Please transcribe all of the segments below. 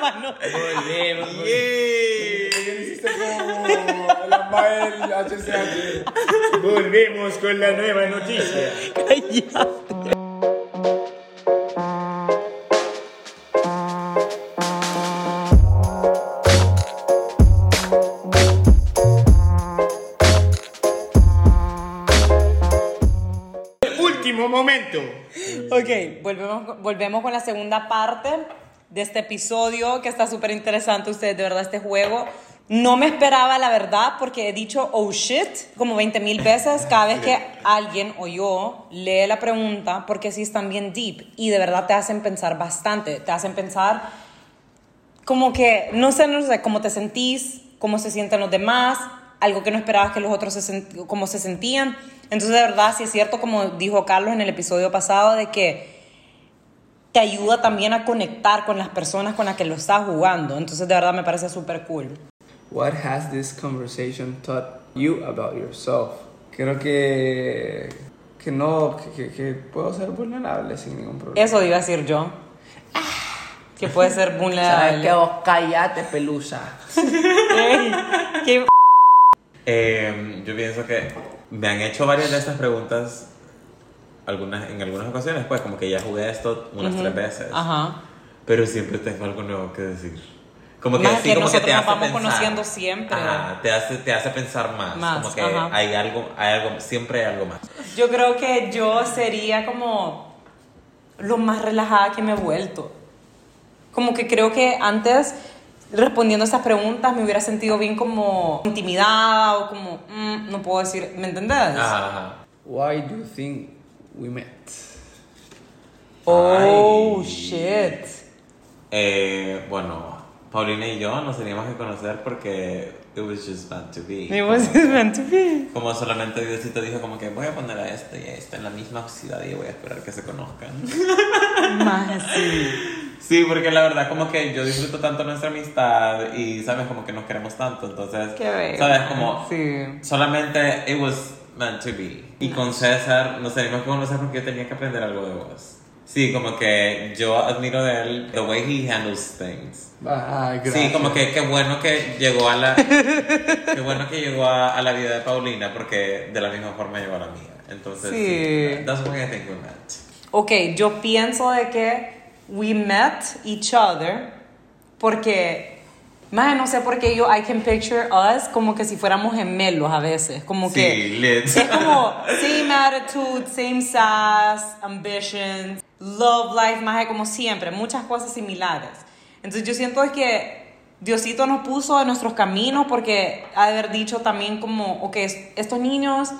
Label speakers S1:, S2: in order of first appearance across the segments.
S1: Volvemos. Volvemos con la nueva noticia. Último momento.
S2: Ok, volvemos, volvemos con la segunda parte de este episodio que está súper interesante. Ustedes, de verdad, este juego. No me esperaba, la verdad, porque he dicho oh shit como 20 mil veces cada vez que alguien o yo lee la pregunta, porque sí están bien deep y de verdad te hacen pensar bastante. Te hacen pensar como que, no sé, no sé, cómo te sentís, cómo se sienten los demás, algo que no esperabas que los otros se sent- cómo se sentían. Entonces, de verdad, sí es cierto, como dijo Carlos en el episodio pasado, de que te ayuda también a conectar con las personas con las que lo estás jugando. Entonces, de verdad, me parece súper cool.
S3: What has this conversation taught you about yourself? Creo que que no que, que- puedo ser vulnerable sin ningún problema.
S2: Eso iba a decir yo. Que puede ser
S3: ¿Sabes
S2: vulnerable.
S3: qué? Vos callate, pelusa.
S2: Ey, qué-
S4: Eh, yo pienso que me han hecho varias de estas preguntas algunas, en algunas ocasiones, pues como que ya jugué esto unas tres veces,
S2: Ajá.
S4: pero siempre tengo algo nuevo que decir. Como que,
S2: Más
S4: sí,
S2: que
S4: como que te
S2: nos
S4: hace
S2: vamos
S4: pensar.
S2: conociendo siempre.
S4: Ajá, te hace, te hace pensar más.
S2: Más,
S4: como que
S2: ajá.
S4: hay algo, hay algo, siempre hay algo más.
S2: Yo creo que yo sería como lo más relajada que me he vuelto. Como que creo que antes, respondiendo a esas preguntas, me hubiera sentido bien como intimidada o como, mm, no puedo decir, ¿me entendés?
S4: Ajá, ajá.
S3: Why do you think we met?
S2: Oh,
S4: Ay.
S2: shit.
S4: Eh, bueno, Paulina y yo nos teníamos que conocer porque it was just meant to be.
S2: It was
S4: Como-
S2: meant to be.
S4: Como solamente Diosito dijo como que voy a poner a este y a este en la misma ciudad y voy a esperar que se conozcan.
S2: Más así.
S4: Sí, porque la verdad como que yo disfruto tanto nuestra amistad y sabes como que nos queremos tanto, entonces
S2: Qué
S4: sabes como
S2: Sí.
S4: solamente it was meant to be. Y con César nos teníamos que conocer porque yo tenía que aprender algo de vos. Sí, como que yo admiro de él the way he handles things.
S3: Gracias.
S4: Sí, como que qué bueno que llegó a la qué bueno que llegó a, a la vida de Paulina porque de la misma forma llegó a la mía. Entonces,
S2: Sí.
S4: sí. That's why I think we met.
S2: Ok, yo pienso de que we met each other porque, más no sé por qué yo, I can picture us como que si fuéramos gemelos a veces, como
S4: Sí,
S2: que
S4: lit.
S2: es como same attitude, same sass, ambitions, love life, más como siempre, muchas cosas similares. Entonces yo siento es que Diosito nos puso en nuestros caminos porque ha de haber dicho también como, ok, es- estos niños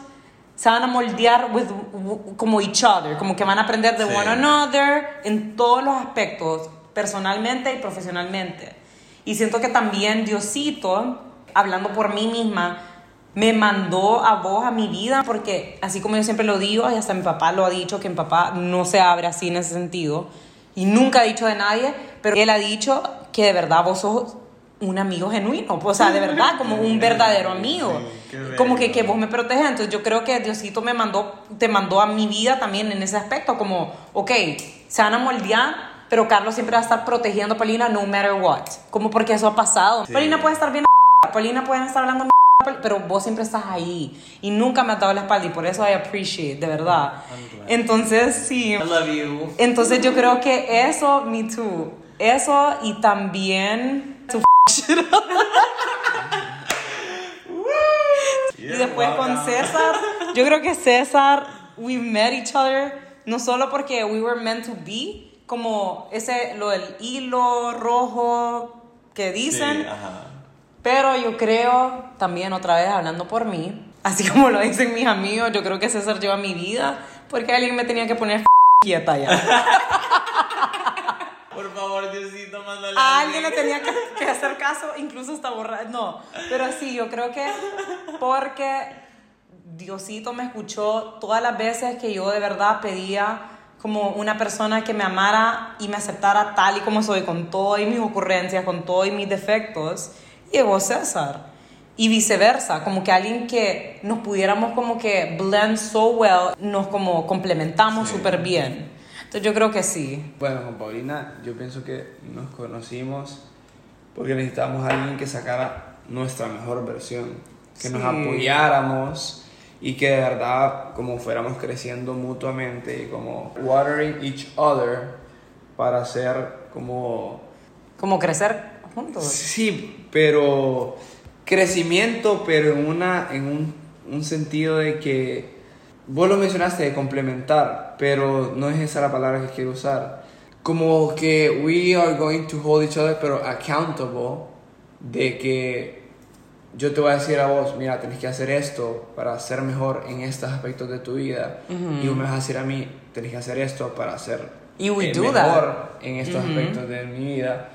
S2: se van a moldear with, como each other, como que van a aprender de
S4: Sí.
S2: one another en todos los aspectos, personalmente y profesionalmente. Y siento que también Diosito, hablando por mí misma, me mandó a vos a mi vida porque así como yo siempre lo digo, y hasta mi papá lo ha dicho, que mi papá no se abre así en ese sentido, y nunca ha dicho de nadie, pero él ha dicho que de verdad vos sos un amigo genuino, o sea, de verdad, como un verdadero amigo.
S4: Sí,
S2: como que, que vos me proteges, entonces yo creo que Diosito me mandó, te mandó a mi vida también en ese aspecto, como, ok, se van a moldear, pero Carlos siempre va a estar protegiendo a Paulina no matter what, como porque eso ha pasado.
S4: Sí.
S2: Paulina puede estar bien, Paulina puede estar hablando pero vos siempre estás ahí y nunca me has dado la espalda y por eso I appreciate, de verdad. Entonces, sí.
S4: I love you.
S2: Entonces yo creo que eso, me too. Eso y también up. Y después con César, yo creo que César, we met each other, no solo porque we were meant to be, como ese, lo del hilo rojo que dicen,
S4: Sí, ajá.
S2: pero yo creo, también otra vez hablando por mí, así como lo dicen mis amigos, yo creo que César lleva mi vida, porque alguien me tenía que poner quieta ya.
S4: Por favor, Diosito, mándale
S2: A alguien le tenía que, que hacer caso, incluso hasta borrar. No, pero sí, yo creo que porque Diosito me escuchó todas las veces que yo de verdad pedía como una persona que me amara y me aceptara tal y como soy, con todas mis ocurrencias, con todos mis defectos, llegó César. Y viceversa, como que alguien que nos pudiéramos como que blend so well, nos como complementamos
S4: Sí.
S2: súper bien. Entonces yo creo que sí.
S3: Bueno, con Paulina, yo pienso que nos conocimos porque necesitábamos a alguien que sacara nuestra mejor versión, que nos apoyáramos y que de verdad como fuéramos creciendo mutuamente y como watering each other para ser como
S2: Como crecer juntos.
S3: Sí, pero crecimiento, pero en, una, en un, un sentido de que, vos lo mencionaste, de complementar, pero no es esa la palabra que quiero usar. Como que we are going to hold each other, pero accountable, de que yo te voy a decir a vos, mira, tenés que hacer esto para ser mejor en estos aspectos de tu vida, y vos me vas a decir a mí, tenés que hacer esto para ser eh,
S2: do
S3: mejor
S2: that.
S3: en estos aspectos de mi vida.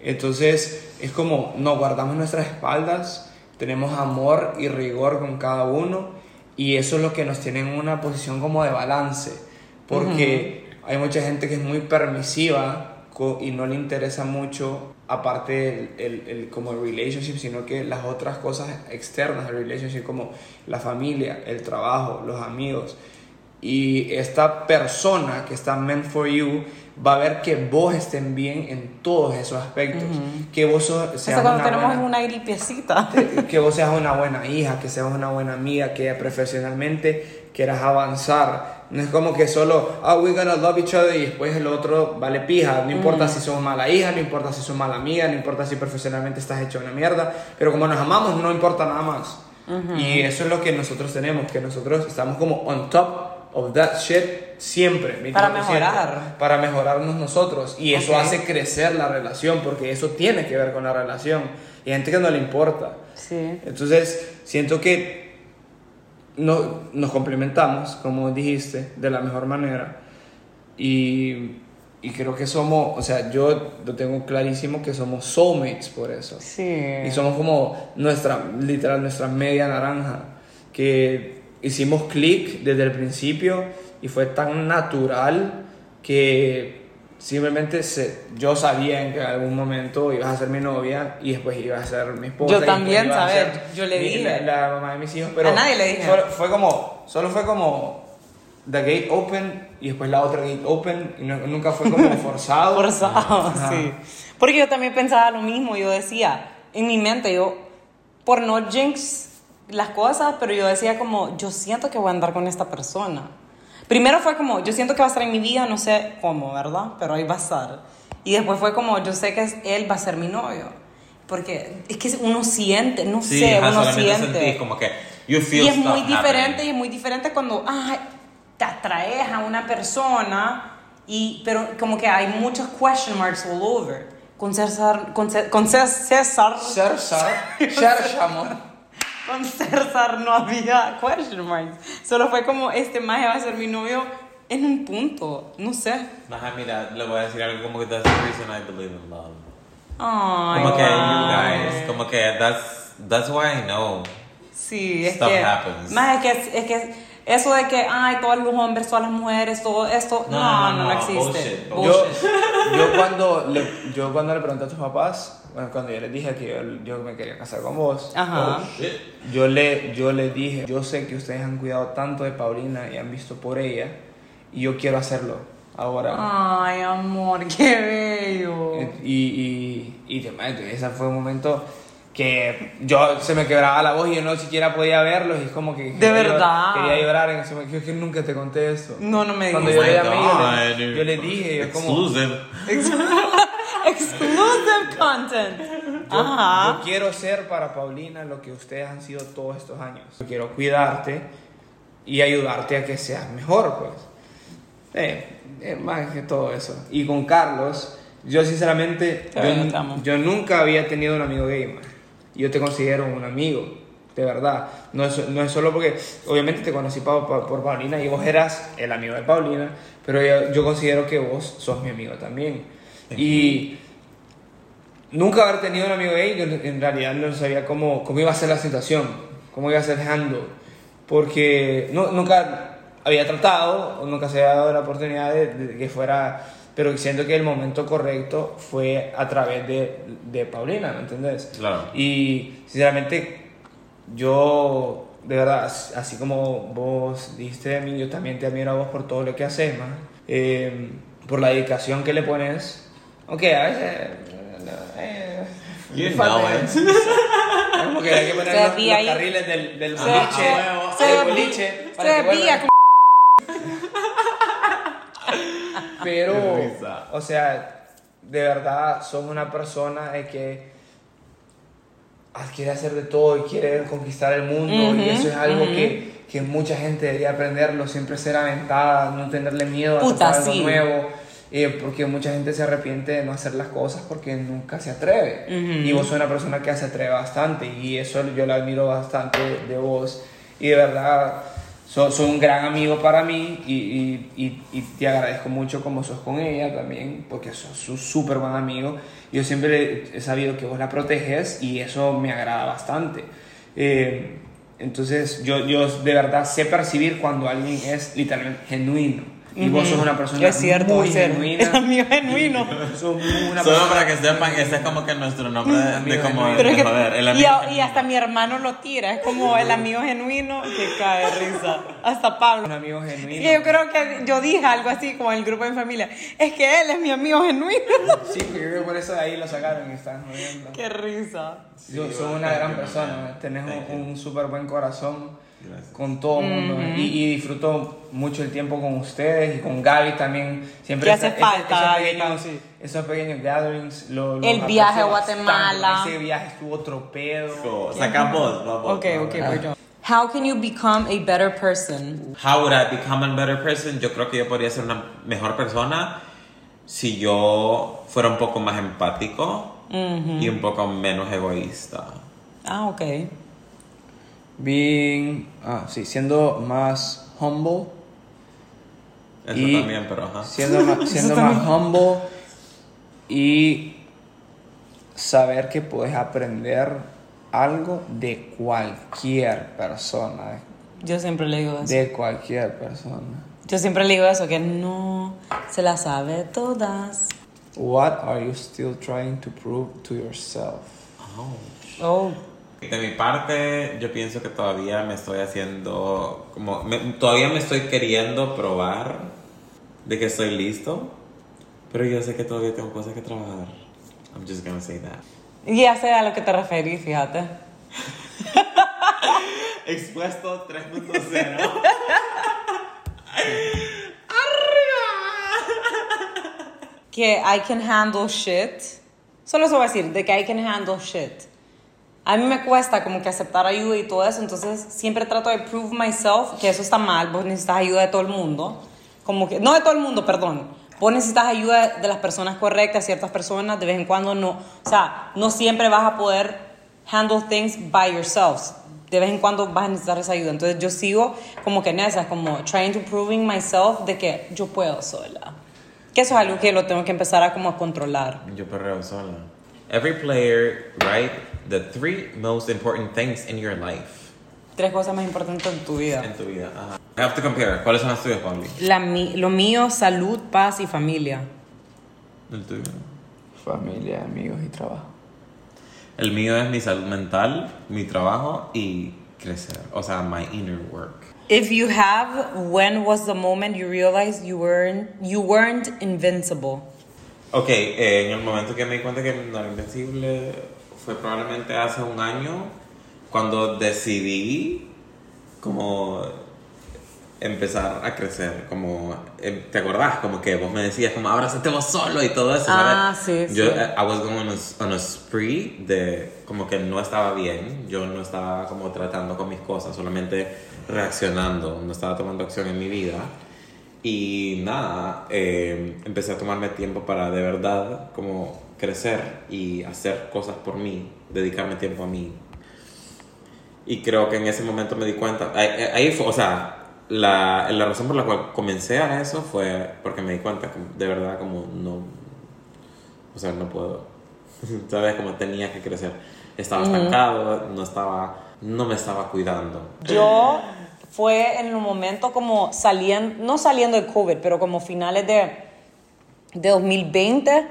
S3: Entonces es como nos guardamos nuestras espaldas, tenemos amor y rigor con cada uno y eso es lo que nos tiene en una posición como de balance, porque hay mucha gente que es muy permisiva y no le interesa mucho aparte el, el, el- como el relationship, sino que las otras cosas externas del relationship como la familia, el trabajo, los amigos. Y esta persona que está meant for you va a ver que vos estén bien en todos esos aspectos. Que vos sos-
S2: Eso
S3: seas
S2: cuando
S3: una
S2: tenemos
S3: buena-
S2: una gripiecita.
S3: que vos seas una buena hija, que seas una buena amiga, que profesionalmente quieras avanzar. No es como que solo, ah, we're gonna love each other y después el otro vale pija. No importa si sos mala hija, no importa si sos mala amiga, no importa si profesionalmente estás hecho una mierda, pero como nos amamos, no importa nada más. Y eso es lo que nosotros tenemos, que nosotros estamos como on top of that shit siempre.
S2: Para
S3: 24/7,
S2: mejorar.
S3: Para mejorarnos nosotros. Y eso
S2: Ok.
S3: hace crecer la relación, porque eso tiene que ver con la relación. Y hay gente que no le importa.
S2: Sí.
S3: Entonces, siento que no, nos complementamos, como dijiste, de la mejor manera. Y, y creo que somos, o sea, yo lo tengo clarísimo que somos soulmates por eso.
S2: Sí.
S3: Y somos como nuestra, literal, nuestra media naranja. Que hicimos clic desde el principio y fue tan natural que simplemente se, yo sabía en que en algún momento ibas a ser mi novia y después ibas a ser mi esposa.
S2: Yo también, ¿sabes? Yo le dije.
S3: La, la mamá de mis hijos, pero
S2: A nadie le dije.
S3: Solo, fue como, solo fue como the gate open y después la otra gate open y no- nunca fue como forzado.
S2: Forzado,
S3: Ajá.
S2: sí. Porque yo también pensaba lo mismo. Yo decía, en mi mente, yo, por no jinx las cosas, pero yo decía como, yo siento que voy a andar con esta persona. Primero fue como, yo siento que va a estar en mi vida, no sé cómo, ¿verdad? Pero ahí va a estar. Y después fue como, yo sé que es- él va a ser mi novio. Porque es que uno siente, no
S4: Sí,
S2: sé, uno siente.
S4: sentís como que you feel
S2: Y es muy diferente,
S4: happening.
S2: y es muy diferente cuando ay, te atraes a una persona, y, pero como que hay muchos question marks all over. Con César, con, Cé- con Cé- César,
S3: César, César, amor.
S2: Con César no había question marks. Solo fue como, este maje va a ser mi novio en un punto, no sé.
S4: Ajá, mira, le voy a decir algo como que that's the reason I believe in love.
S2: Ay,
S4: Como que
S2: wow.
S4: you guys, como que that's, that's why I know.
S2: Sí, es
S4: Stuff
S2: que,
S4: happens.
S2: más es que, es que eso de que, ay, todos los hombres, todas las mujeres, todo esto, no, no, no, existe.
S4: bullshit,
S3: Yo,
S2: Bullshit.
S3: yo, cuando le, yo cuando le pregunté a tus papás, bueno, cuando yo les dije que yo, yo me quería casar con vos,
S2: Ajá.
S3: yo le, yo le dije, yo sé que ustedes han cuidado tanto de Paulina y han visto por ella, y yo quiero hacerlo ahora.
S2: Ay, amor, qué bello.
S3: Y, y, y te- ese fue un momento que yo se me quebraba la voz y yo no siquiera podía verlos y es como que quería llor-
S2: verdad.
S3: quería llorar en ese momento yo es que nunca te conté eso
S2: No, no me
S3: cuando
S2: digas.
S3: yo le
S4: Oh
S3: yo le, yo le dije yo como
S4: Exclusive.
S2: Content.
S3: yo,
S2: Ajá.
S3: yo quiero ser para Paulina lo que ustedes han sido todos estos años yo quiero cuidarte y ayudarte a que seas mejor pues eh, eh, más que todo eso y con Carlos yo sinceramente
S2: Te
S3: yo, yo nunca había tenido un amigo gay man. yo te considero un amigo de verdad no es, no es solo porque obviamente te conocí pa- pa- por Paulina y vos eras el amigo de Paulina pero yo, yo considero que vos sos mi amigo también y nunca haber tenido un amigo gay, yo en realidad no sabía cómo, cómo iba a ser la situación, cómo iba a ser handle, porque no, nunca había tratado, o nunca se había dado la oportunidad de, de que fuera, pero siento que el momento correcto fue a través de, de Paulina, ¿me entendés?
S4: Claro.
S3: Y sinceramente, yo, de verdad, as- así como vos dijiste de mí, yo también te admiro a vos por todo lo que haces, man. Eh, por la dedicación que le pones. Aunque a veces. eh,
S4: You know it.
S3: Como que hay que poner
S2: Se
S3: los, carriles del, boliche,
S2: se-
S3: del boliche,
S2: Se como
S3: Pero, o sea, de verdad, sos una persona de que quiere hacer de todo y quiere conquistar el mundo. y eso es algo que, que mucha gente debería aprenderlo, siempre ser aventada, no tenerle miedo a
S2: Puta,
S3: tratar algo
S2: sí.
S3: nuevo. Eh, porque mucha gente se arrepiente de no hacer las cosas porque nunca se atreve. Y vos sos una persona que se atreve bastante y eso yo lo admiro bastante de vos. Y de verdad, sos, sos un gran amigo para mí y, y, y, y te agradezco mucho como sos con ella también, porque sos un súper buen amigo. Yo siempre he sabido que vos la proteges y eso me agrada bastante. Eh, entonces, yo, yo de verdad sé percibir cuando alguien es literalmente genuino. Y vos sos una persona
S2: Es cierto,
S3: muy
S2: es cierto.
S3: genuina.
S2: Es amigo genuino.
S4: Solo
S3: persona-
S4: para que sepan, ese es como que nuestro nombre de, de como.
S2: Pero
S4: de
S2: es que-
S4: joder. El
S2: y,
S4: amigo
S2: y
S4: genuino.
S2: hasta mi hermano lo tira, es como el amigo genuino que cae risa. Hasta
S3: un
S2: Pablo.
S3: amigo genuino.
S2: Y yo creo que yo dije algo así como en el grupo de familia. Es que él es mi amigo genuino.
S3: Sí, porque yo creo que por eso de ahí lo sacaron y están jodiendo.
S2: Qué risa.
S3: Yo
S4: Sí,
S3: soy
S4: bueno,
S3: una gran persona, tenés un, un súper buen corazón
S4: Gracias.
S3: con todo el mundo y, y disfruto mucho el tiempo con ustedes y con Gaby también. Siempre
S2: hace falta,
S3: esos, pequeños,
S2: sí.
S3: esos pequeños gatherings. Lo, lo
S2: El viaje a. Guatemala.
S3: Ese viaje estuvo tropedo.
S4: So, Saca vos, vos, vos.
S2: Ok, ok, yo. How can you become a better person?
S4: How would I become a better person? Yo creo que yo podría ser una mejor persona si yo fuera un poco más empático y un poco menos egoísta.
S2: Ah, ok.
S3: Being, ah, sí, siendo más humble.
S4: Eso
S3: Y-
S4: también, pero ajá.
S3: Siendo, más, siendo más humble y saber que puedes aprender algo de cualquier persona.
S2: Yo siempre le digo eso.
S3: De cualquier persona.
S2: Yo siempre le digo eso, que no se la sabe todas.
S3: What are you still trying to prove to yourself?
S2: Oh,
S4: De mi parte, yo pienso que todavía me estoy haciendo, como, me- todavía me estoy queriendo probar de que estoy listo, pero yo sé que todavía tengo cosas que trabajar. I'm just gonna say that.
S2: ya sé a lo que te referís, fíjate.
S4: Expuesto 3.0.
S2: Que I can handle shit. Solo eso voy a decir, de que I can handle shit. A mí me cuesta como que aceptar ayuda y todo eso, entonces siempre trato de prove myself que eso está mal, vos necesitas ayuda de todo el mundo. Como que, no de todo el mundo, perdón. Vos necesitas ayuda de las personas correctas, ciertas personas, de vez en cuando no. O sea, no siempre vas a poder handle things by yourselves. De vez en cuando vas a necesitar esa ayuda. Entonces yo sigo como que en esas, como trying to proving myself de que yo puedo sola. Que eso es algo que lo tengo que empezar a como a controlar.
S4: Yo perreo sola. Every player write the three most important things in your life.
S2: Tres cosas más importantes en tu vida.
S4: En tu vida. Ajá. I have to compare. ¿Cuáles son las tuyas, Pablo?
S2: La, mi- lo mío, salud, paz y familia.
S4: El tuyo.
S3: Familia, amigos y trabajo.
S4: El mío es mi salud mental, mi trabajo y crecer. O sea, my inner work.
S2: If you have, when was the moment you realized you weren't, you weren't invincible?
S4: Ok, eh, en el momento que me di cuenta que no era invencible fue probablemente hace un año cuando decidí como empezar a crecer, como, eh, ¿te acordás? Como que vos me decías como, abrázate vos solo y todo eso,
S2: Ah,
S4: ¿sabes?
S2: sí,
S4: Yo,
S2: sí.
S4: eh, I was going on a, on a spree de como que no estaba bien, yo no estaba como tratando con mis cosas, solamente reaccionando, no estaba tomando acción en mi vida. Y nada, eh, empecé a tomarme tiempo para de verdad como crecer y hacer cosas por mí, dedicarme tiempo a mí. Y creo que en ese momento me di cuenta, ahí, ahí fue, o sea, la, la razón por la cual comencé a eso fue porque me di cuenta que de verdad como no, o sea, no puedo, ¿sabes? Como tenía que crecer. Estaba estancado, no estaba, no me estaba cuidando.
S2: Yo fue en un momento como saliendo, no saliendo de COVID, pero como finales de, de 2020,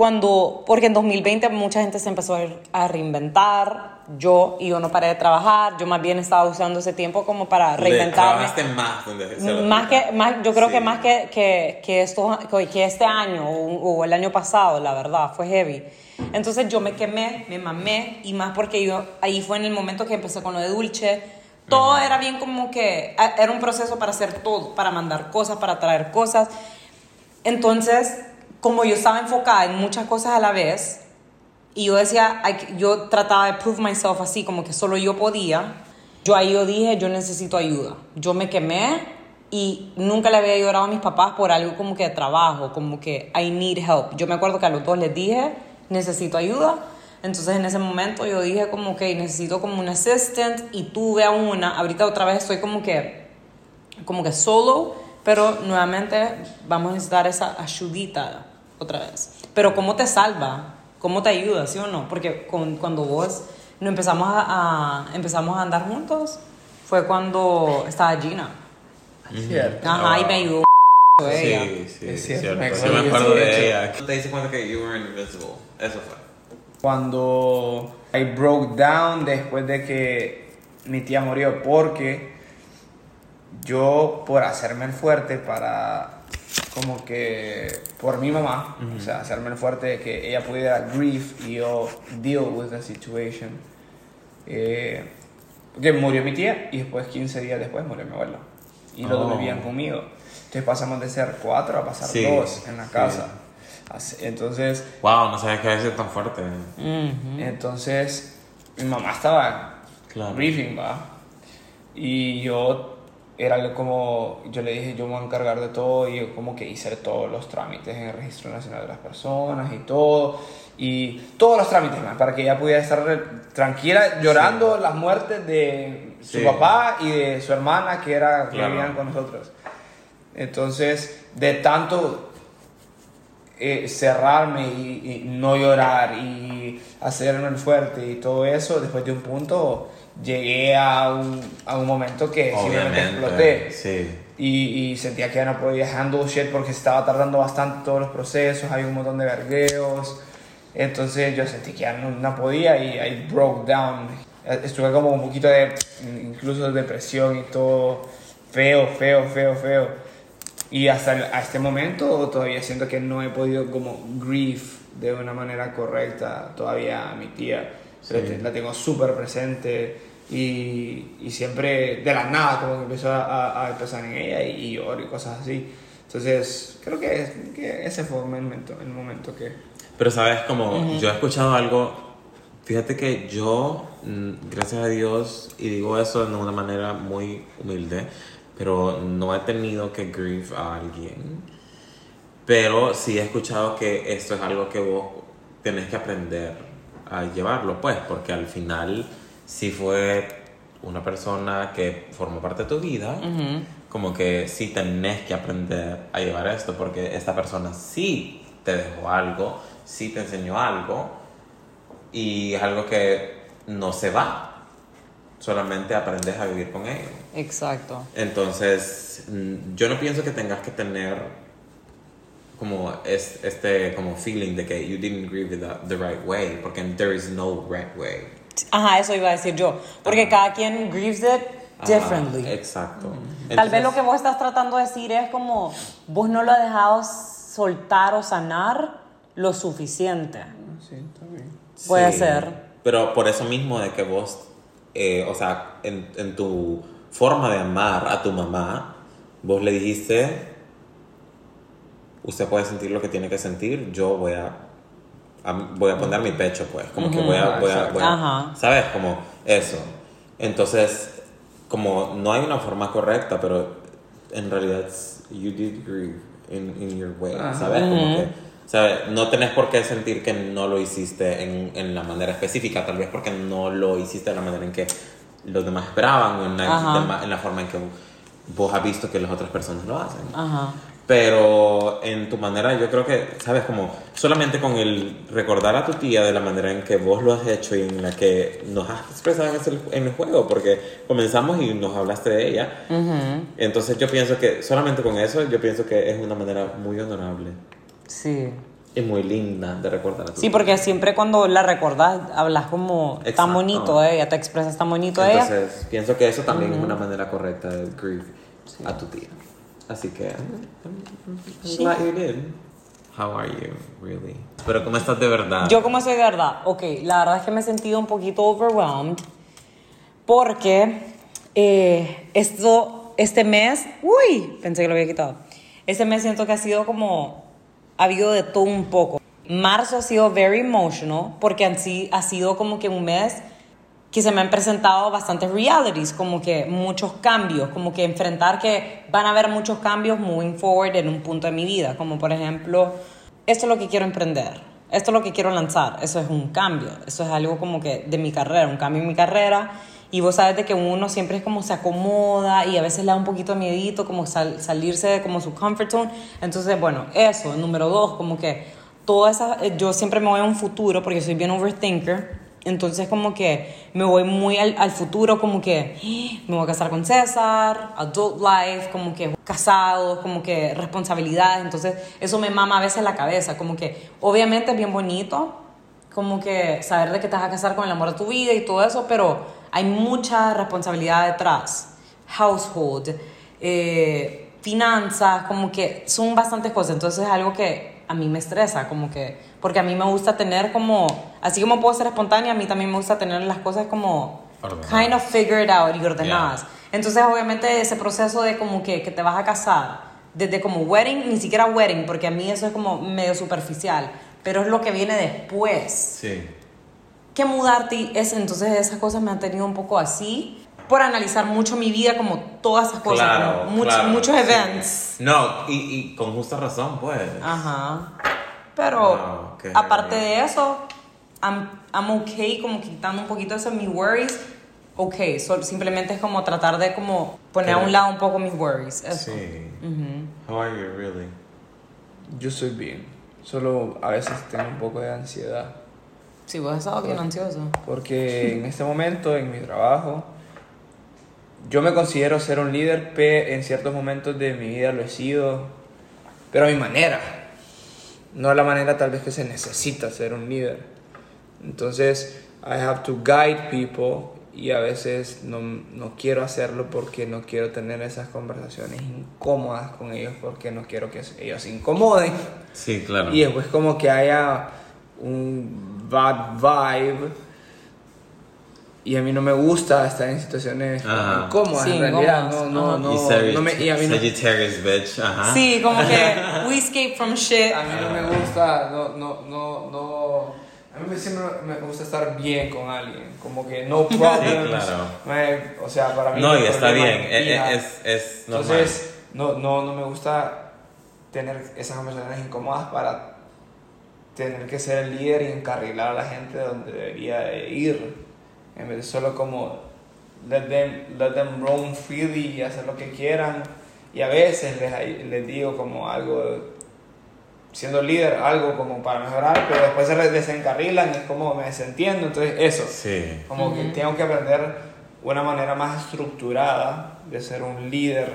S2: cuando, porque en 2020 mucha gente se empezó a reinventar, yo, y yo no paré de trabajar, yo más bien estaba usando ese tiempo como para reinventarme.
S4: trabajaste más. donde
S2: Más que, más, yo creo
S4: Sí.
S2: que más que, que, que, esto, que- este año o, o el año pasado, la verdad, fue heavy. Entonces yo me quemé, me mamé, y más porque yo, ahí fue en el momento que empecé con lo de dulce. Todo era bien como que, a- era un proceso para hacer todo, para mandar cosas, para traer cosas. Entonces, como yo estaba enfocada en muchas cosas a la vez, y yo decía, "Ay, que- yo trataba de prove myself así, como que solo yo podía. Yo ahí yo dije, yo necesito ayuda. Yo me quemé y nunca le había llorado a mis papás por algo como que de trabajo, como que I need help. Yo me acuerdo que a los dos les dije, necesito ayuda. Entonces en ese momento yo dije como que necesito como un assistant y tuve a una. Ahorita otra vez estoy como que como que solo, pero nuevamente vamos a necesitar esa ayudita otra vez. Pero ¿cómo te salva? ¿Cómo te ayuda, sí o no? Porque con- cuando vos no empezamos a, a- empezamos a andar juntos, fue cuando estaba Gina.
S3: Cierto.
S2: Ajá, y me ayudó ella.
S4: Sí, sí,
S3: Es cierto,
S4: cierto. Yo me acuerdo
S3: sí,
S4: de ella. Te diste cuenta que you were invisible. Eso fue.
S3: Cuando I broke down después de que mi tía murió, porque yo, por hacerme el fuerte para, como que, por mi mamá, o sea, hacerme el fuerte de que ella pudiera grief y yo deal with the situation. Eh, porque murió mi tía y después, 15 días después, murió mi abuelo. Y los dos
S4: Oh.
S3: vivían conmigo. Entonces pasamos de ser cuatro a pasar
S4: Sí,
S3: dos en la casa. Entonces,
S4: Wow, no sabía que había sido tan fuerte.
S3: entonces, mi mamá estaba
S4: Claro.
S3: briefing, va. Y yo era como, yo le dije, yo me voy a encargar de todo y yo como que hice todos los trámites en el Registro Nacional de las Personas y todo. Y todos los trámites, man, para que ella pudiera estar tranquila llorando las muertes de su
S4: Sí.
S3: papá y de su hermana que, era, que
S4: Claro.
S3: vivían con nosotros. Entonces, de tanto eh, cerrarme y, y no llorar y hacerme el fuerte y todo eso, después de un punto llegué a un, a un momento que simplemente exploté.
S4: Sí.
S3: Y, y sentía que ya no podía handle shit porque estaba tardando bastante todos los procesos, había un montón de vergueos. Entonces yo sentí que ya no, no podía y I broke down. Estuve como un poquito de, incluso de depresión y todo, feo, feo, feo, feo. Y hasta el- a este momento todavía siento que no he podido como grief de una manera correcta todavía a mi tía. Pero te- la tengo súper presente y, y siempre de la nada como que empiezo a, a, pensar en ella y, y lloro y cosas así. Entonces creo que, que ese fue el momento, el momento que...
S4: Pero sabes, como yo he escuchado algo, fíjate que yo, mm, gracias a Dios, y digo eso de una manera muy humilde, pero no he tenido que grieve a alguien. Pero sí he escuchado que esto es algo que vos tenés que aprender a llevarlo, pues, porque al final, si fue una persona que formó parte de tu vida, como que sí tenés que aprender a llevar esto, porque esta persona sí te dejó algo, sí te enseñó algo, y es algo que no se va, solamente aprendes a vivir con ello.
S2: Exacto.
S4: Entonces, mm, yo no pienso que tengas que tener como es, este como feeling de que you didn't grieve the, the right way, porque there is no right way.
S2: Ajá, eso iba a decir yo. Porque cada quien grieves it
S4: Ajá,
S2: differently.
S4: exacto.
S2: Tal vez
S4: Entonces,
S2: lo que vos estás tratando de decir es como vos no lo has dejado soltar o sanar lo suficiente.
S3: Sí, está bien.
S2: Puede
S4: sí,
S2: ser.
S4: Pero por eso mismo de que vos, eh, o sea, en, en tu forma de amar a tu mamá, vos le dijiste, usted puede sentir lo que tiene que sentir, yo voy a, a- voy a poner mi pecho, pues, como que voy a, voy a, voy a-
S2: Ajá.
S4: ¿sabes? Como eso. Entonces, como no hay una forma correcta, pero en realidad you did grieve in, in your way. ¿sabes? Como que, ¿sabes? No tenés por qué sentir que no lo hiciste en, en la manera específica, tal vez porque no lo hiciste de la manera en que los demás esperaban o en la, en la forma en que vos has visto que las otras personas lo hacen.
S2: Ajá.
S4: Pero en tu manera, yo creo que, ¿sabes? Como solamente con el recordar a tu tía de la manera en que vos lo has hecho y en la que nos has expresado en, el juego, porque comenzamos y nos hablaste de ella. Entonces yo pienso que solamente con eso, yo pienso que es una manera muy honorable
S2: Sí.
S4: y muy linda de recordar a tu
S2: Sí,
S4: tía.
S2: porque siempre cuando la recordás, hablas como
S4: Exacto.
S2: tan bonito de ella, te expresas tan bonito de ella.
S4: Entonces pienso que eso también es una manera correcta de grieve a tu tía. Así que, I'm
S2: Sí.
S4: glad you did. How are you, really? Pero ¿cómo estás de verdad?
S2: Yo como soy de verdad, ok, la verdad es que me he sentido un poquito overwhelmed porque eh, esto, este mes, uy, pensé que lo había quitado. Este mes siento que ha sido como, ha habido de todo un poco. Marzo ha sido very emotional porque así ha sido como que un mes que se me han presentado bastantes realities, como que muchos cambios, como que enfrentar que van a haber muchos cambios moving forward en un punto de mi vida, como por ejemplo, esto es lo que quiero emprender, esto es lo que quiero lanzar, eso es un cambio, eso es algo como que de mi carrera, un cambio en mi carrera, y vos sabes de que uno siempre es como se acomoda y a veces le da un poquito de miedito como sal- salirse de como su comfort zone, entonces bueno, eso, número dos, como que toda esa, eh, yo siempre me voy a un futuro porque soy bien overthinker, entonces como que me voy muy al, futuro, como que "Ah, me voy a casar con César, adult life, como que casados, como que responsabilidades, entonces eso me mama a veces la cabeza, como que obviamente es bien bonito, como que saber de que te vas a casar con el amor de tu vida y todo eso, pero hay mucha responsabilidad detrás, household, eh, finanzas, como que son bastantes cosas, entonces es algo que a mí me estresa, como que, porque a mí me gusta tener como, así como puedo ser espontánea, a mí también me gusta tener las cosas como
S4: Ordenadas.
S2: kind of figured out y ordenadas. Entonces, obviamente, ese proceso de como que, que te vas a casar, desde como wedding, ni siquiera wedding, porque a mí eso es como medio superficial, pero es lo que viene después
S4: Sí.
S2: que mudarte es entonces esas cosas me han tenido un poco así por analizar mucho mi vida como todas esas cosas
S4: Claro,
S2: como much-
S4: claro,
S2: muchos
S4: sí.
S2: events
S4: No, y, y con justa razón, pues.
S2: ajá pero
S4: Wow, qué
S2: aparte
S4: heavy.
S2: de eso I'm, I'm okay como quitando un poquito eso mis worries okay so- simplemente es como tratar de como poner a
S4: Pero-
S2: un lado un poco mis worries eso
S4: Sí. How are you, really?
S3: Yo estoy bien. Solo a veces tengo un poco de ansiedad.
S2: sí vos has estado bien ansioso
S3: Porque en este momento, en mi trabajo, yo me considero ser un líder, pero en ciertos momentos de mi vida lo he sido, pero a mi manera. No a la manera tal vez que se necesita ser un líder. Entonces, I have to guide people y a veces no, no quiero hacerlo porque no quiero tener esas conversaciones incómodas con ellos porque no quiero que ellos se incomoden.
S4: Sí, claro.
S3: Y después como que haya un bad vibe. Y a mí no me gusta estar en situaciones
S4: Ajá.
S3: incómodas
S2: Sí,
S3: en realidad. No, no, no,
S4: y Sagitt-
S3: no me, y a mí no,
S4: Sagittarius, bitch. Ajá.
S2: sí como que we escape from shit
S3: a mí no me gusta, no, no, no, no. A mí siempre me gusta estar bien con alguien, como que no problems.
S4: claro.
S3: no hay- o sea, para mí
S4: No, y está bien. Es, es, es normal.
S3: Entonces, no, no, no me gusta tener esas conversaciones incómodas para tener que ser el líder y encarrilar a la gente donde debería de ir. En vez de solo como let them, let them roam freely y hacer lo que quieran. Y a veces les, les digo como algo, siendo líder, algo como para mejorar, pero después se desencarrilan y es como me desentiendo. Entonces, eso.
S4: Sí.
S3: Como que tengo que aprender una manera más estructurada de ser un líder,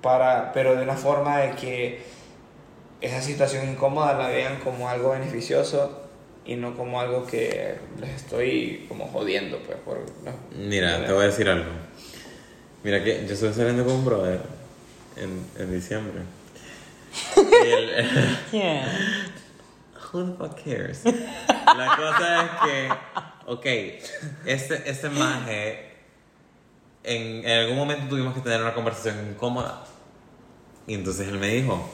S3: para, pero de una forma de que esa situación incómoda la vean como algo beneficioso y no como algo que les estoy como jodiendo. Pues, por, no.
S4: Mira, te voy a decir algo. Mira que yo estoy saliendo con un brother en, en diciembre. Y el-
S2: ¿Quién?
S4: Who the fuck cares? La cosa es que, ok, este, este maje, en, en algún momento tuvimos que tener una conversación incómoda. Y entonces él me dijo,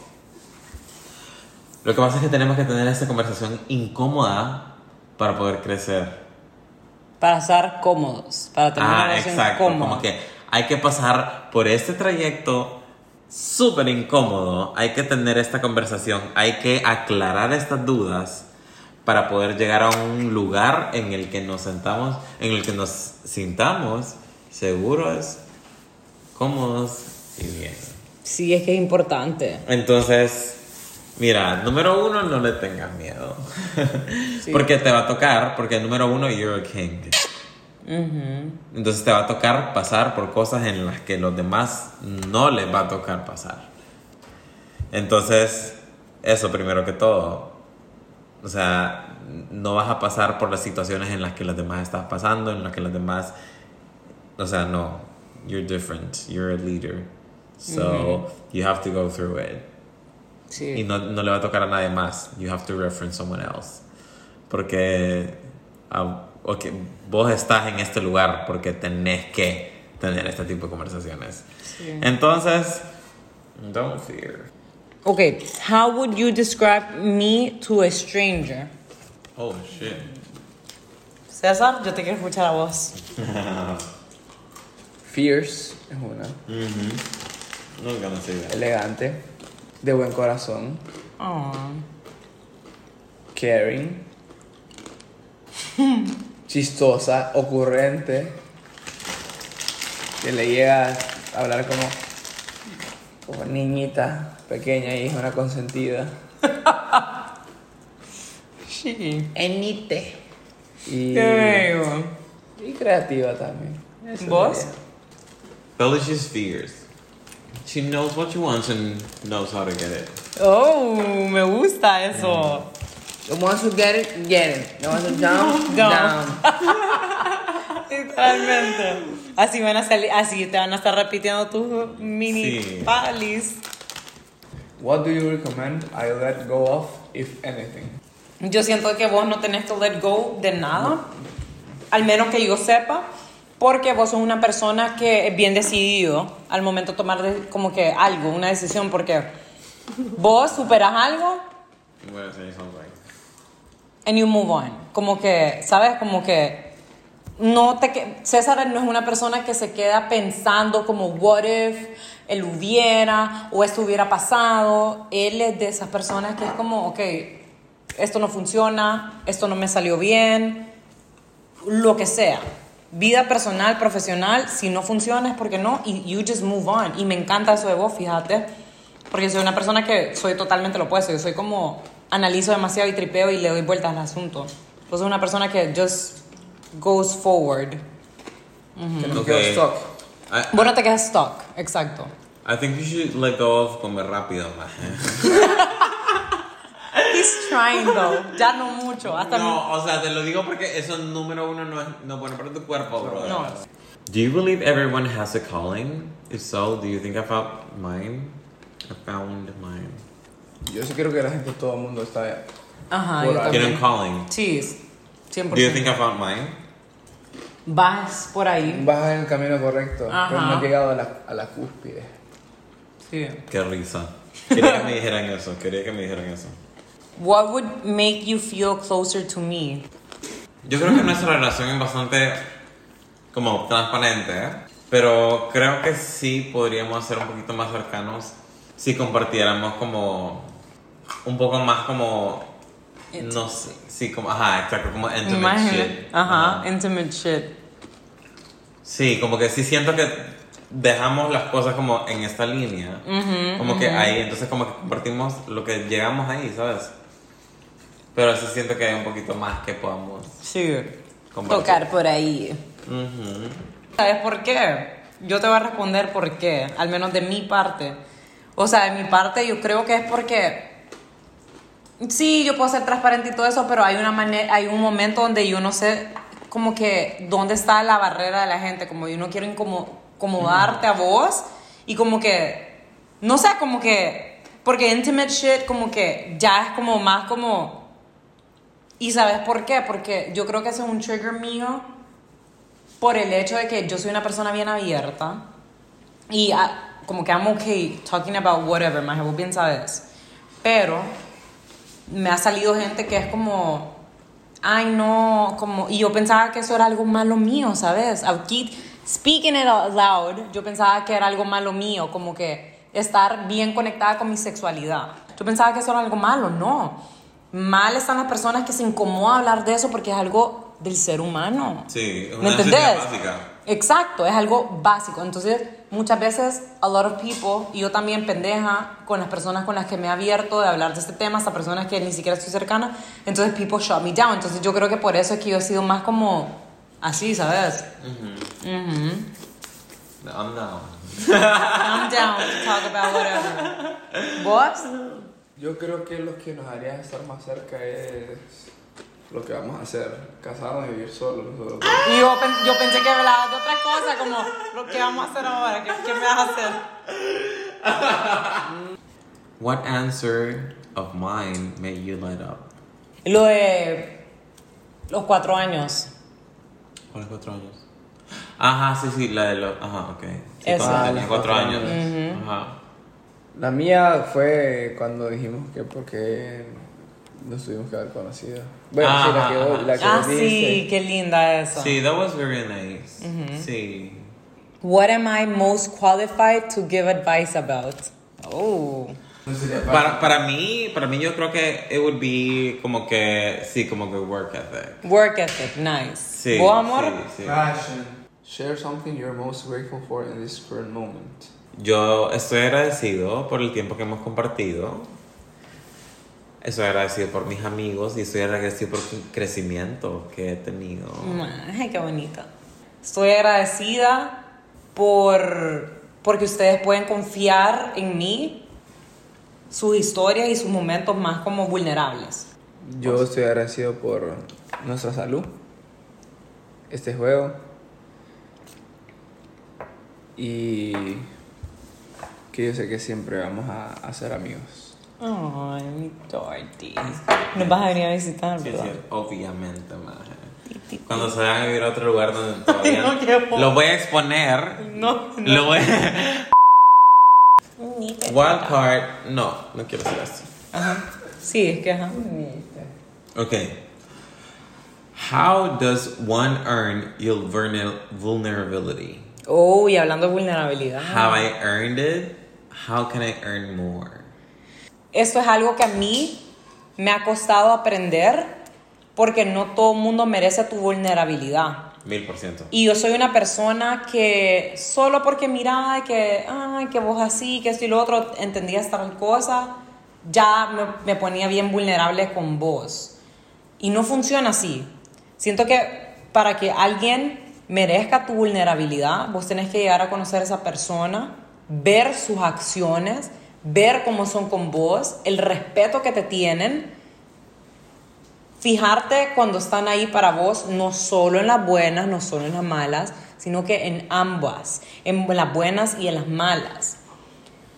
S4: lo que pasa es que tenemos que tener esta conversación incómoda para poder crecer.
S2: para estar cómodos para tener una
S4: Ah,
S2: relación
S4: exacto.
S2: cómoda
S4: Como que hay que pasar por este trayecto súper incómodo. Hay que tener esta conversación. Hay que aclarar estas dudas para poder llegar a un lugar en el que nos sentamos, en el que nos sintamos seguros, cómodos y bien.
S2: sí es que es importante
S4: Entonces, mira, número uno, no le tengas miedo.
S2: Sí.
S4: porque te va a tocar, porque número uno, you're a king. Entonces te va a tocar pasar por cosas en las que los demás no les va a tocar pasar. Entonces, eso primero que todo. O sea, no vas a pasar por las situaciones en las que los demás estás pasando, en las que los demás... O sea, no. You're different. You're a leader. So, you have to go through it.
S2: Sí.
S4: Y no, no le va a tocar a nadie más. You have to reference someone else. Porque ah, ok, vos estás en este lugar porque tenés que tener este tipo de conversaciones. Entonces, don't fear.
S2: Ok, how would you describe me to a stranger?
S4: Oh, shit.
S2: César, yo te quiero escuchar a vos.
S3: Fierce es una.
S4: Gonna say that.
S3: Elegante. De buen corazón. Caring. Chistosa. Ocurrente. Que le llega a hablar como. Como niñita pequeña y es una consentida.
S2: Sí.
S3: Enite. Y, y creativa también. Eso
S2: ¿Vos?
S4: fierce. She knows what she wants and knows how to get it.
S2: Oh, me gusta eso.
S3: The ones who get it, get it. The ones who don't,
S2: Don't.
S3: down.
S2: Literalmente. Así van a salir, así te van a estar repitiendo tus mini
S4: Sí.
S2: palis.
S3: What do you recommend I let go of, if anything?
S2: Yo siento que vos no tenés que let go de nada, al menos que yo sepa, porque vos sos una persona que es bien decidido al momento de tomar de- como que algo, una decisión, porque vos superas algo and you move on. Como que, ¿sabes? Como que no te César no es una persona que se queda pensando como what if él hubiera o esto hubiera pasado. Él es de esas personas que es como, ok, esto no funciona, esto no me salió bien, lo que sea. Vida personal, profesional, si no funciona es porque no y you just move on. Y me encanta eso de vos, fíjate, porque soy una persona que soy totalmente lo opuesto. Yo soy como analizo demasiado y tripeo y le doy vueltas al asunto. Vos sos una persona que just goes forward.
S3: Que no
S4: Okay.
S3: quedo stuck.
S4: I,
S2: Vos no te quedas stuck, exacto.
S4: I think you should let go of comer rápido, man.
S2: He's trying though, ya no mucho, hasta
S4: No, o sea, te lo digo porque eso número uno no es no bueno para tu cuerpo, bro.
S2: No.
S4: Do you believe everyone has a calling? If so, do you think I found mine? I found mine.
S3: Yo sí creo que la gente, todo el mundo está.
S2: Ajá, yo
S3: ahí.
S4: Tiene un
S2: también.
S4: calling.
S2: Sí, 100%.
S4: Do you think I found mine?
S2: Vas por ahí.
S3: Vas en el camino correcto,
S2: Ajá.
S3: pero no has llegado a la, a la cúspide.
S2: Sí.
S4: Qué risa. Quería que me dijeran eso, quería que me dijeran eso.
S2: What would make you feel closer to me?
S4: Yo creo que nuestra relación es bastante como transparente, ¿eh? pero creo que sí podríamos ser un poquito más cercanos si compartiéramos como un poco más como no sé, sí como ajá, exacto, como intimate
S2: Imagínate.
S4: shit.
S2: Ajá,
S4: Ajá.
S2: intimate shit.
S4: Sí, como que sí siento que dejamos las cosas como en esta línea, como que ahí, entonces como que compartimos lo que llegamos ahí, ¿sabes? Pero sí siento que hay un poquito más que podamos
S2: Sí.
S4: compartir.
S2: Tocar por ahí. ¿Sabes por qué? Yo te voy a responder por qué, al menos de mi parte. O sea, de mi parte yo creo que es porque sí, yo puedo ser transparente y todo eso, pero hay una manera, hay un momento donde yo no sé como que dónde está la barrera de la gente, como yo no quiero incomo- incomodarte a vos y como que no sé, como que porque intimate shit como que ya es como más como ¿Y sabes por qué? Porque yo creo que ese es un trigger mío por el hecho de que yo soy una persona bien abierta y ah, como que I'm okay talking about whatever, más vos bien sabes. Pero me ha salido gente que es como, ay no, como, y yo pensaba que eso era algo malo mío, ¿sabes? Aquí, speaking it out loud, yo pensaba que era algo malo mío, como que estar bien conectada con mi sexualidad. Yo pensaba que eso era algo malo, no. Mal están las personas que se incomodan hablar de eso porque es algo del ser humano.
S4: Sí, es
S2: ¿Me
S4: una necesidad
S2: entendés?
S4: básica.
S2: Exacto, es algo básico. Entonces, muchas veces, a lot of people, y yo también pendeja con las personas con las que me he abierto de hablar de este tema, hasta personas que ni siquiera estoy cercana, entonces people shut me down. Entonces, yo creo que por eso es que yo he sido más como así, ¿sabes?
S4: I'm down.
S2: I'm down to talk about whatever. ¿Vos?
S3: Yo creo que lo que nos haría estar más cerca es lo que vamos a hacer, casarnos y vivir solos nosotros. dos.
S2: Y yo, yo pensé que hablabas de otra cosa, como lo que vamos a hacer ahora, ¿qué, qué me vas a hacer?
S4: What answer of mine made you light up?
S2: Lo de los cuatro años.
S4: ¿Cuáles cuatro años? Ajá, sí, sí, la de los. Ajá, ok. Sí,
S2: Esa.
S4: cuando tenía cuatro años. Ajá.
S3: La mía fue cuando dijimos que porque nos tuvimos que haber conocido. Bueno, sí, la que, vos- la que
S2: Ah,
S3: vos
S2: sí, qué linda esa.
S4: Sí, that was very nice. Sí.
S2: What am I most qualified to give advice about? Oh.
S4: Para, para mí, para mí yo creo que it would be como que, sí, como que work ethic.
S2: Work ethic, nice.
S4: Sí.
S2: ¿Vos, amor?
S4: sí, sí.
S3: Passion. Share something you're most grateful for in this current moment.
S4: Yo estoy agradecido por el tiempo que hemos compartido. Estoy agradecido por mis amigos y estoy agradecido por el crecimiento que he tenido.
S2: Ay, qué bonita. Estoy agradecida por porque ustedes pueden confiar en mí, sus historias y sus momentos más como vulnerables.
S3: Yo estoy agradecido por nuestra salud, este juego y que yo sé que siempre vamos a, a ser amigos.
S2: Ay, mi Dorothy. Nos vas a venir a visitar,
S4: Sí,
S2: ¿verdad?
S4: sí, obviamente, maje. Cuando se vayan a vivir a otro lugar donde todavía
S2: no,
S4: lo voy a exponer.
S2: No,
S4: Lo voy a...
S2: Ni te-
S4: Wild card. No, no quiero hacer esto.
S2: Ajá. Sí, es que ajá.
S4: Okay. How does one earn your vulner- vulnerability?
S2: Oh, y hablando de vulnerabilidad.
S4: Have I earned it? How can I earn more?
S2: Esto es algo que a mí me ha costado aprender porque no todo el mundo merece tu vulnerabilidad.
S4: Mil por ciento.
S2: Y yo soy una persona que solo porque miraba que, ay, que vos así, que esto y lo otro, entendías tal cosa, ya me, me ponía bien vulnerable con vos. Y no funciona así. Siento que para que alguien merezca tu vulnerabilidad, vos tenés que llegar a conocer a esa persona, ver sus acciones, ver cómo son con vos, el respeto que te tienen fijarte cuando están ahí para vos, no solo en las buenas, no solo en las malas, sino que en ambas, en las buenas y en las malas.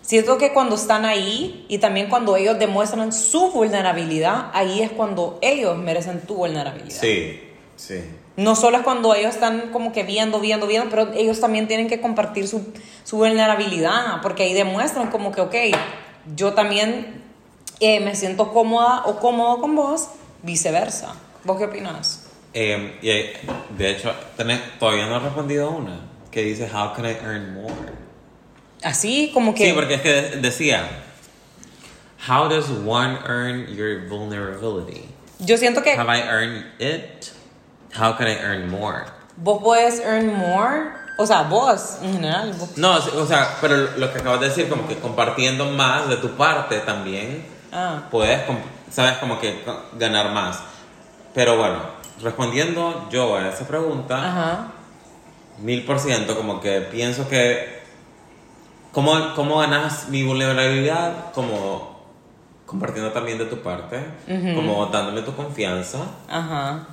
S2: Siento que cuando están ahí y también cuando ellos demuestran su vulnerabilidad, ahí es cuando ellos merecen tu vulnerabilidad.
S4: Sí, sí.
S2: No solo es cuando ellos están como que viendo, viendo, viendo, pero ellos también tienen que compartir su, su vulnerabilidad, porque ahí demuestran como que, ok, yo también eh, me siento cómoda o cómodo con vos, viceversa. ¿Vos qué opinas?
S4: Eh, y, eh, de hecho, tenés- todavía no he respondido una que dice, How can I earn more?
S2: Así como que...
S4: Sí, porque es que de- decía, How does one earn your vulnerability?
S2: Yo siento que
S4: Have I earned it? How can I earn more?
S2: vos podés earn more, o sea, vos en general, vos-
S4: No, o sea, pero lo que acabas de decir, como que compartiendo más de tu parte también,
S2: Ah.
S4: puedes, sabes, como que ganar más. Pero bueno, respondiendo yo a esa pregunta,
S2: Ajá.
S4: mil por ciento, como que pienso que, ¿cómo, ¿cómo ganas mi vulnerabilidad? Como compartiendo también de tu parte, como dándome tu confianza.
S2: Ajá.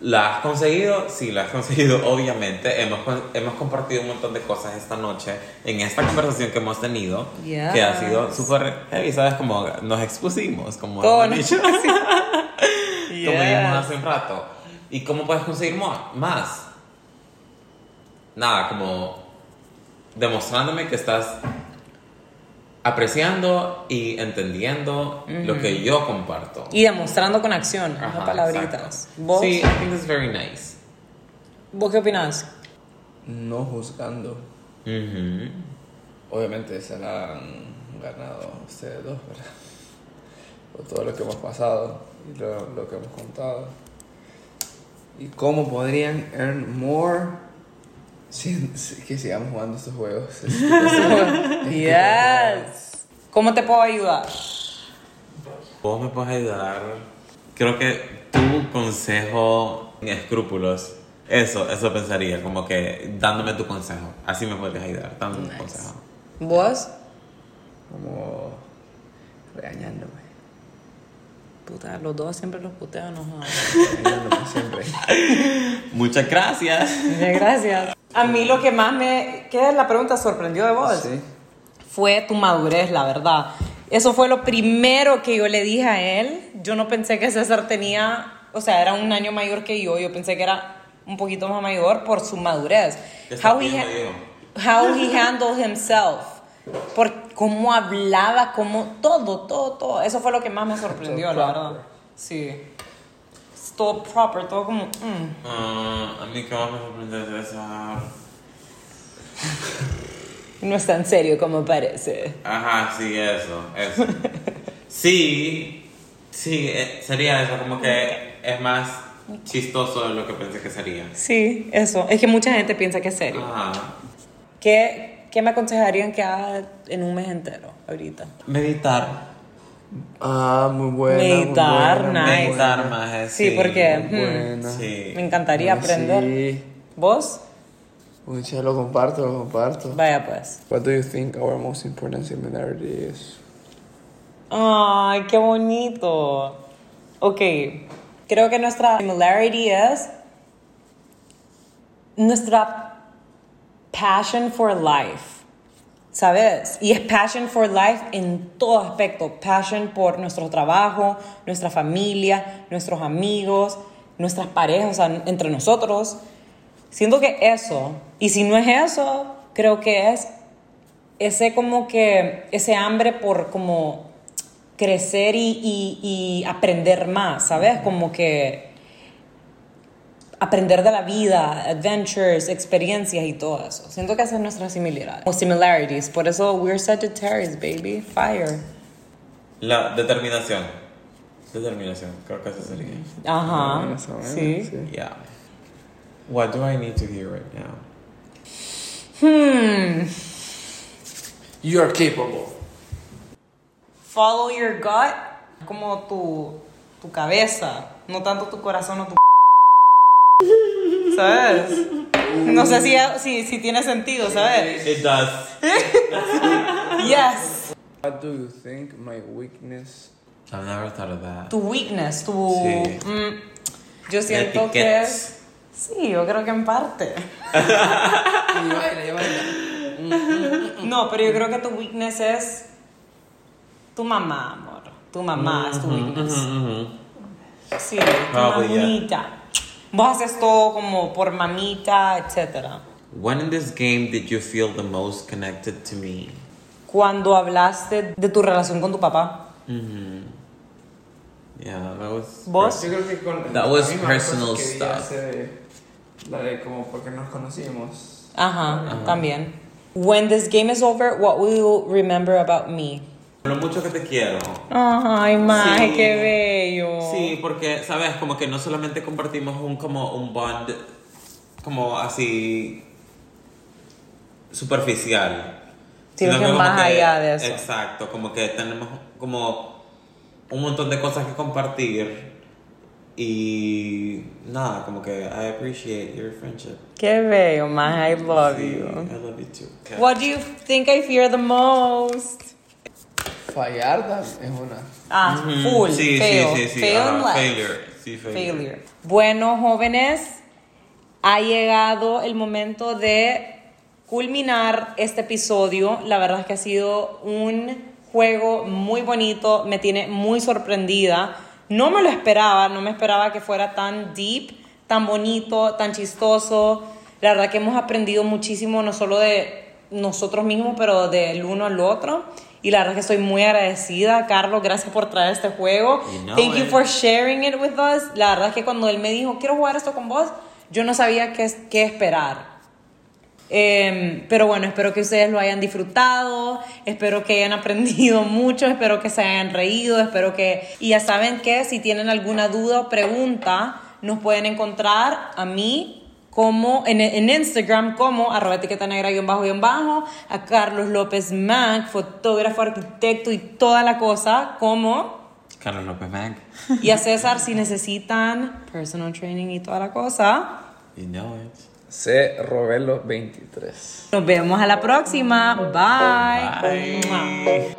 S4: ¿La has conseguido? Sí, la has conseguido, obviamente. Hemos, hemos compartido un montón de cosas esta noche en esta conversación que hemos tenido,
S2: Yes.
S4: que ha sido súper heavy, ¿sabes? Como nos expusimos, como hemos
S2: nos-
S4: dicho. Como
S2: Yes.
S4: dijimos hace un rato. ¿Y cómo puedes conseguir más? Nada, como demostrándome que estás apreciando y entendiendo lo que yo comparto.
S2: Y demostrando con acción,
S4: Ajá,
S2: no palabritas. ¿Vos?
S4: Sí, I think it's very nice.
S2: ¿Vos qué opinas?
S3: No juzgando. Obviamente se la han ganado ustedes dos, ¿verdad? Por todo lo que hemos pasado y lo, lo que hemos contado. ¿Y cómo podrían earn more si, si- que sigamos jugando estos juegos?
S2: Yes. ¿Cómo te puedo ayudar?
S4: Vos me puedes ayudar. Creo que tu consejo en escrúpulos. Eso, eso pensaría, como que dándome tu consejo. Así me puedes ayudar, dándome tu consejo.
S2: ¿Vos?
S3: Como regañándome.
S2: Puta, los dos siempre los putean, no
S3: siempre.
S4: Muchas gracias.
S2: Muchas gracias. A mí lo que más me... ¿Qué es la pregunta? ¿Sorprendió de vos?
S3: Sí.
S2: fue tu madurez, la verdad. Eso fue lo primero que yo le dije a él. Yo no pensé que César tenía, o sea, era un año mayor que yo. Yo pensé que era un poquito más mayor por su madurez.
S4: ¿Qué está
S2: How he, how he handled himself. Por cómo hablaba, cómo todo, todo, todo. Eso fue lo que más me sorprendió, la verdad. Sí. Es Todo proper, todo como. mm.
S4: Ah, a mí que más me sorprende de esa.
S2: No es tan serio como parece.
S4: Ajá, sí, eso, eso. Sí, sí, eh, sería eso, como que es más chistoso de lo que pensé que sería.
S2: Sí, eso. Es que mucha gente piensa que es serio.
S4: Ajá.
S2: ¿Qué, qué me aconsejarían que haga en un mes entero ahorita?
S4: Meditar.
S3: Ah, muy buena. muy
S2: Meditar,
S3: buena, muy
S2: nice.
S4: Meditar
S3: buena,
S4: más es
S2: Sí, porque
S3: muy
S2: hmm,
S3: buena.
S4: Sí.
S2: me encantaría
S3: Ay,
S2: aprender.
S3: Sí.
S2: ¿Vos?
S3: Mucha, lo comparto, lo comparto.
S2: Vaya pues.
S3: What do you think our most important similarity is?
S2: Ay, qué bonito. Ok, creo que nuestra similarity es nuestra passion for life. ¿Sabes? Y es passion for life en todo aspecto. Passion por nuestro trabajo, nuestra familia, nuestros amigos, nuestras parejas, o sea, entre nosotros. Siento que eso, y si no es eso, creo que es ese como que, ese hambre por como crecer y, y- y aprender más, ¿sabes? Como que aprender de la vida, adventures, experiencias y todo eso. Siento que esa es nuestra similaridad. O similarities. Por eso we're Sagittarius, baby. Fire.
S4: La determinación. Determinación, creo que eso sería.
S2: Ajá.
S3: Esa buena,
S2: Sí.
S4: Yeah. What do I need to hear right now?
S2: Hmm.
S3: You are capable.
S2: Follow your gut. Como tu, tu cabeza. No tanto tu corazón o tu... ¿Sabes? No sé si, si, si tiene sentido, ¿sabes?
S4: It does.
S2: Yes.
S3: What do you think my weakness?
S4: I've never thought of that.
S2: Tu weakness, tu...
S4: Sí.
S2: mm, yo siento que. Sí, yo creo que en parte.
S3: Y baila, y baila.
S2: No, pero yo creo que tu weakness es tu mamá, amor. Tu mamá es tu weakness. Sí, tu
S4: Probably, yeah.
S2: Mamita. Vos haces todo como por mamita, etc.
S4: When in this game did you feel the most connected to me?
S2: Cuando hablaste de tu relación con tu papá. Mm-hmm.
S4: Yeah, that was.
S2: ¿Vos?
S3: Yo creo que con
S4: That
S3: la
S4: was personal stuff.
S3: hace de- la de como porque nos conocimos.
S2: Ajá, también. When this game is over, what will you remember about me?
S4: Lo mucho que te quiero.
S2: Ay, Mae,
S4: Sí.
S2: qué bello.
S4: Sí, porque, ¿sabes? Como que no solamente compartimos un, como un bond como así superficial.
S2: Sino que más allá de eso.
S4: Exacto, como que tenemos como un montón de cosas que compartir y nada, como que I appreciate your friendship.
S2: Qué bello, Mae, I love
S4: Sí,
S2: you.
S4: I love you too.
S2: What do you think I fear the most?
S3: Fallar tam- es una.
S2: Ah, full,
S4: sí,
S2: fail,
S4: sí, sí, sí,
S2: fail
S4: ajá,
S2: in life.
S4: failure, sí, failure.
S2: Failure. Bueno, jóvenes, ha llegado el momento de culminar este episodio. La verdad es que ha sido un juego muy bonito, me tiene muy sorprendida. No me lo esperaba, no me esperaba que fuera tan deep, tan bonito, tan chistoso. La verdad que hemos aprendido muchísimo, no solo de nosotros mismos, pero del uno al otro. Y la verdad que estoy muy agradecida, Carlos, gracias por traer este juego.
S4: You know
S2: Thank you
S4: it.
S2: for sharing it with us. La verdad es que cuando él me dijo, quiero jugar esto con vos, yo no sabía qué, qué esperar. Em, pero bueno, espero que ustedes lo hayan disfrutado, espero que hayan aprendido mucho, espero que se hayan reído, espero que... Y ya saben que si tienen alguna duda o pregunta, nos pueden encontrar a mí como en, en Instagram como arroba etiqueta negra guion bajo guion bajo, a Carlos López Mac, fotógrafo, arquitecto y toda la cosa como...
S4: Carlos López Mag.
S2: Y a César si necesitan personal training y toda la cosa.
S4: You know it.
S3: C. Robelo 23.
S2: Nos vemos a la próxima. Bye.